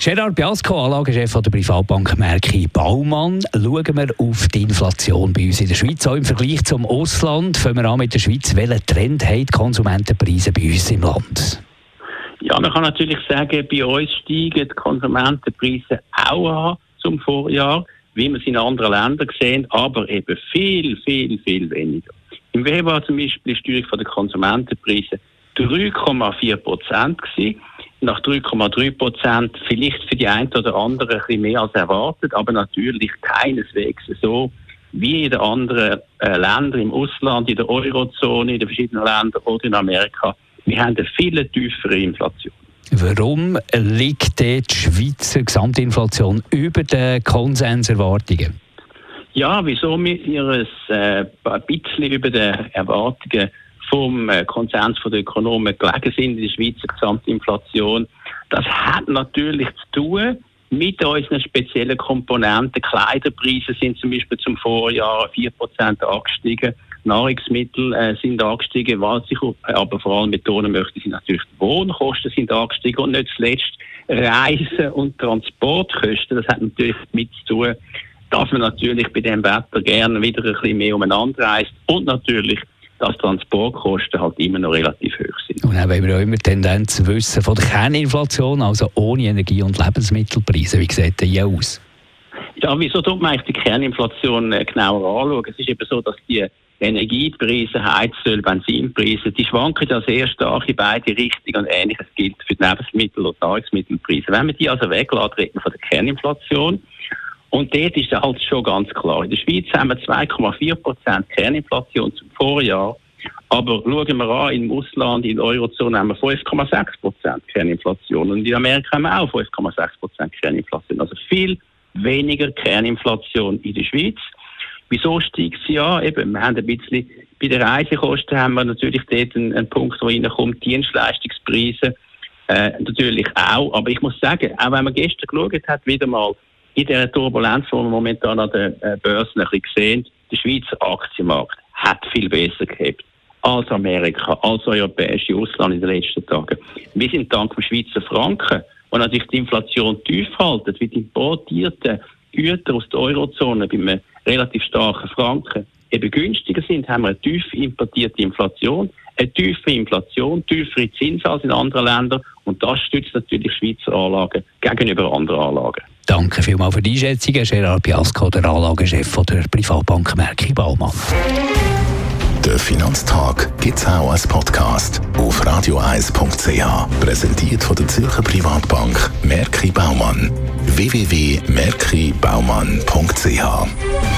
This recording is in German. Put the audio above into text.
Gerard Biasco, Anlagechef der Privatbank Merki Baumann. Schauen wir auf die Inflation bei uns in der Schweiz. Auch im Vergleich zum Ausland. Fangen wir an mit der Schweiz. Welchen Trend haben die Konsumentenpreise bei uns im Land? Ja, man kann natürlich sagen, bei uns steigen die Konsumentenpreise auch an zum Vorjahr, wie wir es in anderen Ländern sehen, aber eben viel, viel, viel weniger. Im Februar zum Beispiel ist die Steuerung der Konsumentenpreise 3,4 Prozent nach 3,3 Prozent vielleicht für die einen oder anderen ein bisschen mehr als erwartet, aber natürlich keineswegs so wie in den anderen äh, Ländern im Ausland, in der Eurozone, in den verschiedenen Ländern oder in Amerika. Wir haben eine viel tiefere Inflation. Warum liegt die Schweizer Gesamtinflation über den Konsenserwartungen? Ja, wieso wir es äh, ein bisschen über den Erwartungen vom äh, Konsens der Ökonomen gelegen sind in der Schweizer Gesamtinflation. Das hat natürlich zu tun mit unseren speziellen Komponenten. Kleiderpreise sind zum Beispiel zum Vorjahr 4% angestiegen. Nahrungsmittel äh, sind angestiegen, was ich aber vor allem betonen möchte, sind natürlich die Wohnkosten sind angestiegen und nicht zuletzt Reisen und Transportkosten. Das hat natürlich mit zu tun, dass man natürlich bei dem Wetter gerne wieder ein bisschen mehr umeinander reist und natürlich dass Transportkosten halt immer noch relativ hoch sind. Und dann wollen wir auch immer Tendenz wissen von der Kerninflation, also ohne Energie- und Lebensmittelpreise. Wie sieht das aus? Ja, wieso tut man eigentlich die Kerninflation äh, genauer anschauen? Es ist eben so, dass die Energiepreise, Heizöl, Benzinpreise, die schwanken ja sehr stark in beide Richtungen und ähnliches gilt für die Lebensmittel- und Nahrungsmittelpreise. Wenn man die also weglässt, reden wir von der Kerninflation. Und dort ist halt schon ganz klar. In der Schweiz haben wir 2,4 Prozent Kerninflation zum Vorjahr. Aber schauen wir an, im Ausland, in der Eurozone haben wir 5,6 Prozent Kerninflation. Und in Amerika haben wir auch 5,6 Prozent Kerninflation. Also viel weniger Kerninflation in der Schweiz. Wieso steigt sie an? Eben, wir haben ein bisschen, bei den Reisekosten haben wir natürlich dort einen, einen Punkt, wo reinkommt, Dienstleistungspreise, äh, natürlich auch. Aber ich muss sagen, auch wenn man gestern geschaut hat, wieder mal, in der Turbulenz, die wir momentan an den äh, Börsen ein bisschen sehen, der Schweizer Aktienmarkt hat viel besser gehabt als Amerika, als europäische Ausland in den letzten Tagen. Wir sind dank dem Schweizer Franken, und natürlich die Inflation tief halten, wie die importierten Güter aus der Eurozone bei einem relativ starken Franken eben günstiger sind, haben wir eine tief importierte Inflation, eine tiefe Inflation, tiefere Zinsen als in anderen Ländern und das stützt natürlich Schweizer Anlagen gegenüber anderen Anlagen. Danke vielmals für die Einschätzung, Gerard Piasco, der Anlagechef der Privatbank Merki Baumann. Der Finanztag gibt es auch als Podcast auf radioeis.ch. Präsentiert von der Zürcher Privatbank Merki Baumann. www.merkibaumann.ch